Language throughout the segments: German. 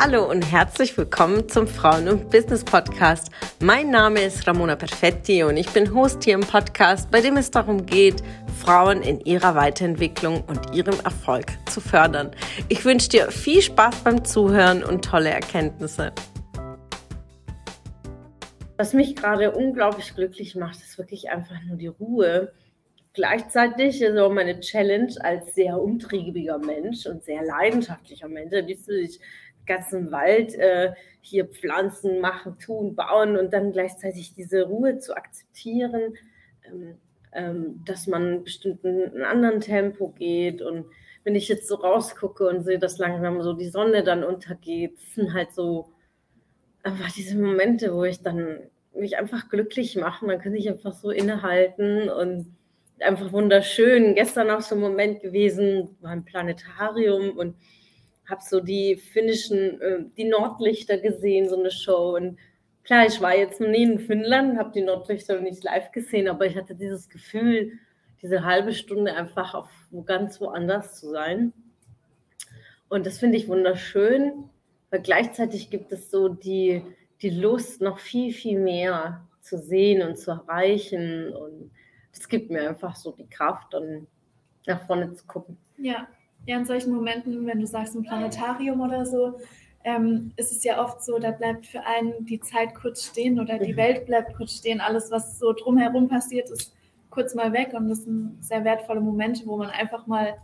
Hallo und herzlich willkommen zum Frauen- und Business Podcast. Mein Name ist Ramona Perfetti und ich bin Host hier im Podcast, bei dem es darum geht, Frauen in ihrer Weiterentwicklung und ihrem Erfolg zu fördern. Ich wünsche dir viel Spaß beim Zuhören und tolle Erkenntnisse. Was mich gerade unglaublich glücklich macht, ist wirklich einfach nur die Ruhe. Gleichzeitig ist auch meine Challenge als sehr umtriebiger Mensch und sehr leidenschaftlicher Mensch, ich ganzen Wald äh, hier Pflanzen machen, tun, bauen und dann gleichzeitig diese Ruhe zu akzeptieren, ähm, ähm, dass man bestimmt in einen anderen Tempo geht. Und wenn ich jetzt so rausgucke und sehe, dass langsam so die Sonne dann untergeht, sind halt so einfach diese Momente, wo ich dann mich einfach glücklich mache. Dann kann ich einfach so innehalten und einfach wunderschön. Gestern auch so ein Moment gewesen, war im Planetarium und habe so die finnischen, äh, die Nordlichter gesehen, so eine Show. Und klar, ich war jetzt nie in Finnland, habe die Nordlichter nicht live gesehen, aber ich hatte dieses Gefühl, diese halbe Stunde einfach auf wo ganz woanders zu sein. Und das finde ich wunderschön, weil gleichzeitig gibt es so die, die Lust, noch viel, viel mehr zu sehen und zu erreichen. Und das gibt mir einfach so die Kraft, dann nach vorne zu gucken. Ja, ja, in solchen Momenten, wenn du sagst ein Planetarium oder so, ähm, ist es ja oft so, da bleibt für einen die Zeit kurz stehen oder die mhm. Welt bleibt kurz stehen. Alles, was so drumherum passiert, ist kurz mal weg und das sind sehr wertvolle Momente, wo man einfach mal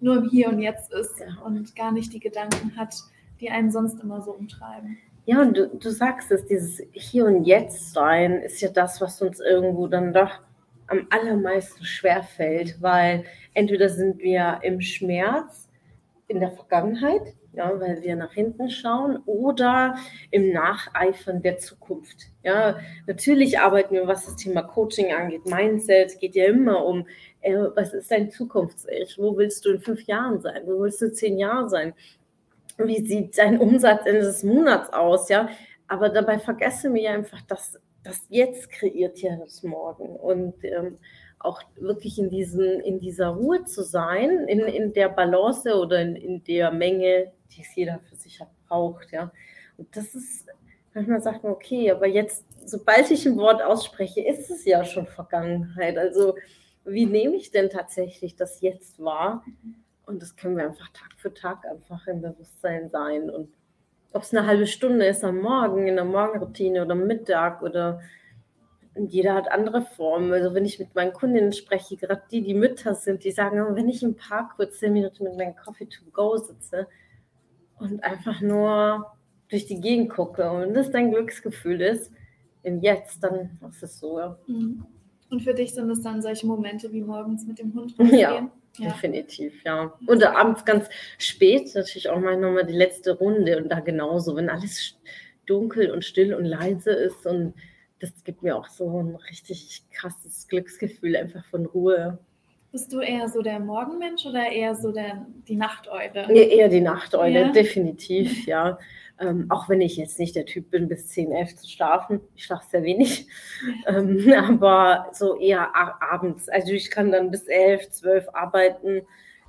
nur im Hier und Jetzt ist und gar nicht die Gedanken hat, die einen sonst immer so umtreiben. Ja, und du, du sagst es, dieses Hier und Jetzt sein ist ja das, was uns irgendwo dann doch am allermeisten schwerfällt, weil entweder sind wir im Schmerz in der Vergangenheit, ja, weil wir nach hinten schauen, oder im Nacheifern der Zukunft. Ja, natürlich arbeiten wir, was das Thema Coaching angeht, Mindset, geht ja immer um, äh, was ist dein Zukunfts-Ich? Wo willst du in fünf Jahren sein? Wo willst du zehn Jahren sein? Wie sieht dein Umsatz Ende des Monats aus? Ja, aber dabei vergessen wir einfach, dass das Jetzt kreiert ja das Morgen. Und ähm, auch wirklich in, diesen, in dieser Ruhe zu sein, in, in der Balance oder in, in der Menge, die es jeder für sich braucht. Ja. Und das ist, manchmal sagt man, okay, aber jetzt, sobald ich ein Wort ausspreche, ist es ja schon Vergangenheit. Also wie nehme ich denn tatsächlich das jetzt wahr? Und das können wir einfach Tag für Tag einfach im Bewusstsein sein. Und ob es eine halbe Stunde ist am Morgen, in der Morgenroutine oder Mittag oder jeder hat andere Formen. Also wenn ich mit meinen Kundinnen spreche, gerade die, die Mütter sind, die sagen, wenn ich im Park kurz zehn Minuten mit meinem Coffee to go sitze und einfach nur durch die Gegend gucke und das dein Glücksgefühl ist, im Jetzt, dann ist es so. Mhm. Und für dich sind es dann solche Momente wie morgens mit dem Hund rausgehen? Ja, ja. definitiv, ja. Und abends ganz spät natürlich auch mal nochmal die letzte Runde und da genauso, wenn alles dunkel und still und leise ist und das gibt mir auch so ein richtig krasses Glücksgefühl, einfach von Ruhe. Bist du eher so der Morgenmensch oder eher so der, die Nachteule? Nee, eher die Nachteule, ja. definitiv, ja. Ähm, auch wenn ich jetzt nicht der Typ bin, bis 10, 11 zu schlafen. Ich schlafe sehr wenig. Ähm, aber so eher abends. Also ich kann dann bis 11, 12 arbeiten.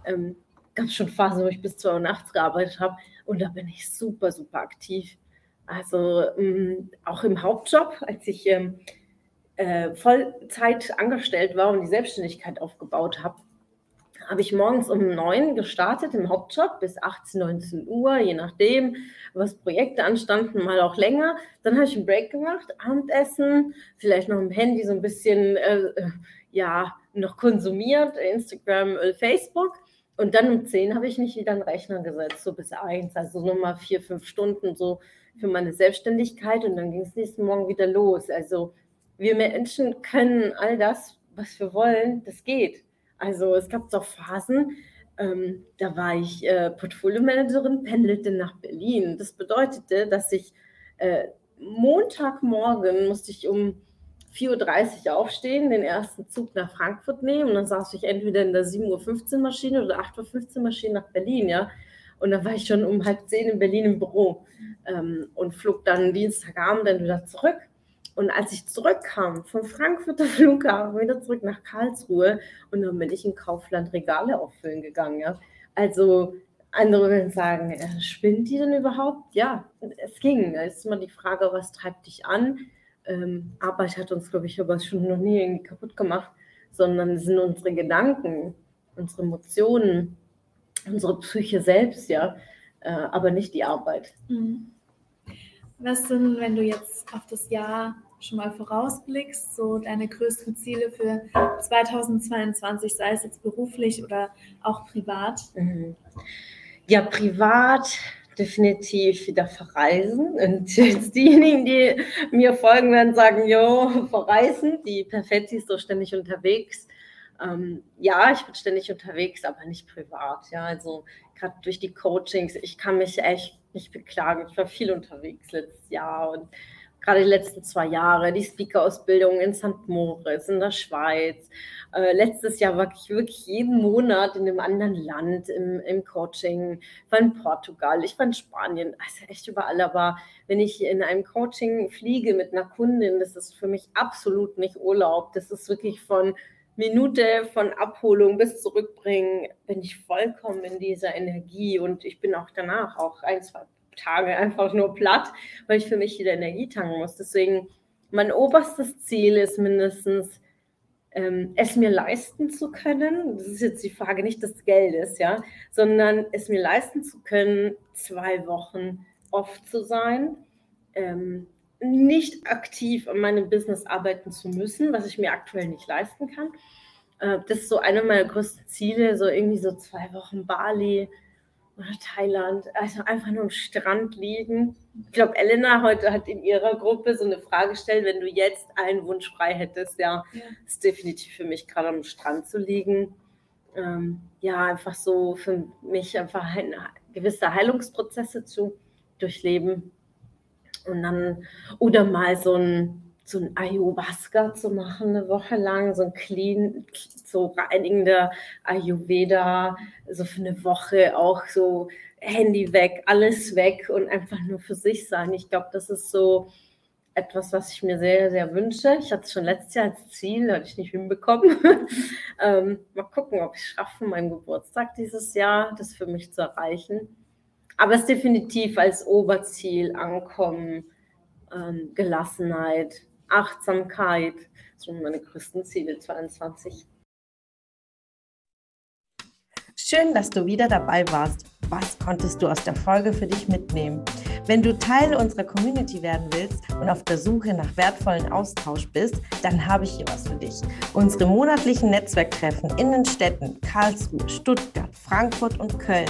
Ähm, Gab schon Phasen, wo ich bis 2 Uhr nachts gearbeitet habe. Und da bin ich super, super aktiv. Also ähm, auch im Hauptjob, als ich ähm, äh, Vollzeit angestellt war und die Selbstständigkeit aufgebaut habe, habe ich morgens um neun gestartet im Hauptjob bis 18, 19 Uhr, je nachdem, was Projekte anstanden, mal auch länger. Dann habe ich einen Break gemacht, Abendessen, vielleicht noch im Handy so ein bisschen, äh, ja, noch konsumiert, Instagram, äh, Facebook. Und dann um zehn habe ich mich wieder an den Rechner gesetzt, so bis eins, also nochmal vier, fünf Stunden so für meine Selbstständigkeit und dann ging es nächsten Morgen wieder los. Also wir Menschen können all das, was wir wollen, das geht. Also es gab doch Phasen, ähm, da war ich äh, Portfolio-Managerin, pendelte nach Berlin. Das bedeutete, dass ich äh, Montagmorgen musste ich um 4.30 Uhr aufstehen, den ersten Zug nach Frankfurt nehmen und dann saß ich entweder in der 7.15 Uhr Maschine oder 8.15 Uhr Maschine nach Berlin, ja. Und dann war ich schon um halb zehn in Berlin im Büro ähm, und flog dann Dienstagabend dann wieder zurück. Und als ich zurückkam vom Frankfurter Flughafen wieder zurück nach Karlsruhe und dann bin ich in Kaufland Regale auffüllen gegangen. Ja. Also Andere würden sagen, äh, spinnt die denn überhaupt? Ja, es ging. Es ist immer die Frage, was treibt dich an? Ähm, Arbeit hat uns, glaube ich, aber schon noch nie irgendwie kaputt gemacht, sondern es sind unsere Gedanken, unsere Emotionen, unsere Psyche selbst, ja, äh, aber nicht die Arbeit. Mhm. Was sind, wenn du jetzt auf das Jahr schon mal vorausblickst, so deine größten Ziele für 2022, sei es jetzt beruflich oder auch privat? Mhm. Ja, privat definitiv wieder verreisen. Und jetzt diejenigen, die mir folgen werden, sagen, jo, verreisen. Die Perfetti ist so ständig unterwegs. Ähm, ja, ich bin ständig unterwegs, aber nicht privat. Ja, also gerade durch die Coachings, ich kann mich echt nicht beklagen. Ich war viel unterwegs letztes Jahr und gerade die letzten zwei Jahre, die Speaker-Ausbildung in St. Moritz, in der Schweiz. Äh, letztes Jahr war ich wirklich jeden Monat in einem anderen Land im, im Coaching. Ich war in Portugal, ich war in Spanien, also echt überall. Aber wenn ich in einem Coaching fliege mit einer Kundin, das ist für mich absolut nicht Urlaub. Das ist wirklich von Minute von Abholung bis Zurückbringen, bin ich vollkommen in dieser Energie und ich bin auch danach auch ein, zwei Tage einfach nur platt, weil ich für mich wieder Energie tanken muss. Deswegen, mein oberstes Ziel ist mindestens, ähm, es mir leisten zu können. Das ist jetzt die Frage nicht des Geldes, ja, sondern es mir leisten zu können, zwei Wochen off zu sein. Ähm, nicht aktiv an meinem Business arbeiten zu müssen, was ich mir aktuell nicht leisten kann. Äh, das ist so eine meiner größten Ziele, so irgendwie so zwei Wochen Bali, oder Thailand, also einfach nur am Strand liegen. Ich glaube, Elena heute hat in ihrer Gruppe so eine Frage gestellt, wenn du jetzt einen Wunsch frei hättest, ja, ja. ist definitiv für mich gerade am Strand zu liegen. Ähm, ja, einfach so für mich einfach ein, gewisse Heilungsprozesse zu durchleben. Und dann, oder mal so ein so ein Ayahuasca zu machen, eine Woche lang, so ein clean, so reinigender Ayurveda, so für eine Woche auch so Handy weg, alles weg und einfach nur für sich sein. Ich glaube, das ist so etwas, was ich mir sehr, sehr wünsche. Ich hatte es schon letztes Jahr als Ziel, hatte ich nicht hinbekommen. ähm, mal gucken, ob ich es schaffe, meinen Geburtstag dieses Jahr, das für mich zu erreichen. Aber es ist definitiv als Oberziel ankommen, ähm, Gelassenheit, Achtsamkeit. Das sind meine größten Ziele 22. Schön, dass du wieder dabei warst. Was konntest du aus der Folge für dich mitnehmen? Wenn du Teil unserer Community werden willst und auf der Suche nach wertvollen Austausch bist, dann habe ich hier was für dich. Unsere monatlichen Netzwerktreffen in den Städten Karlsruhe, Stuttgart, Frankfurt und Köln.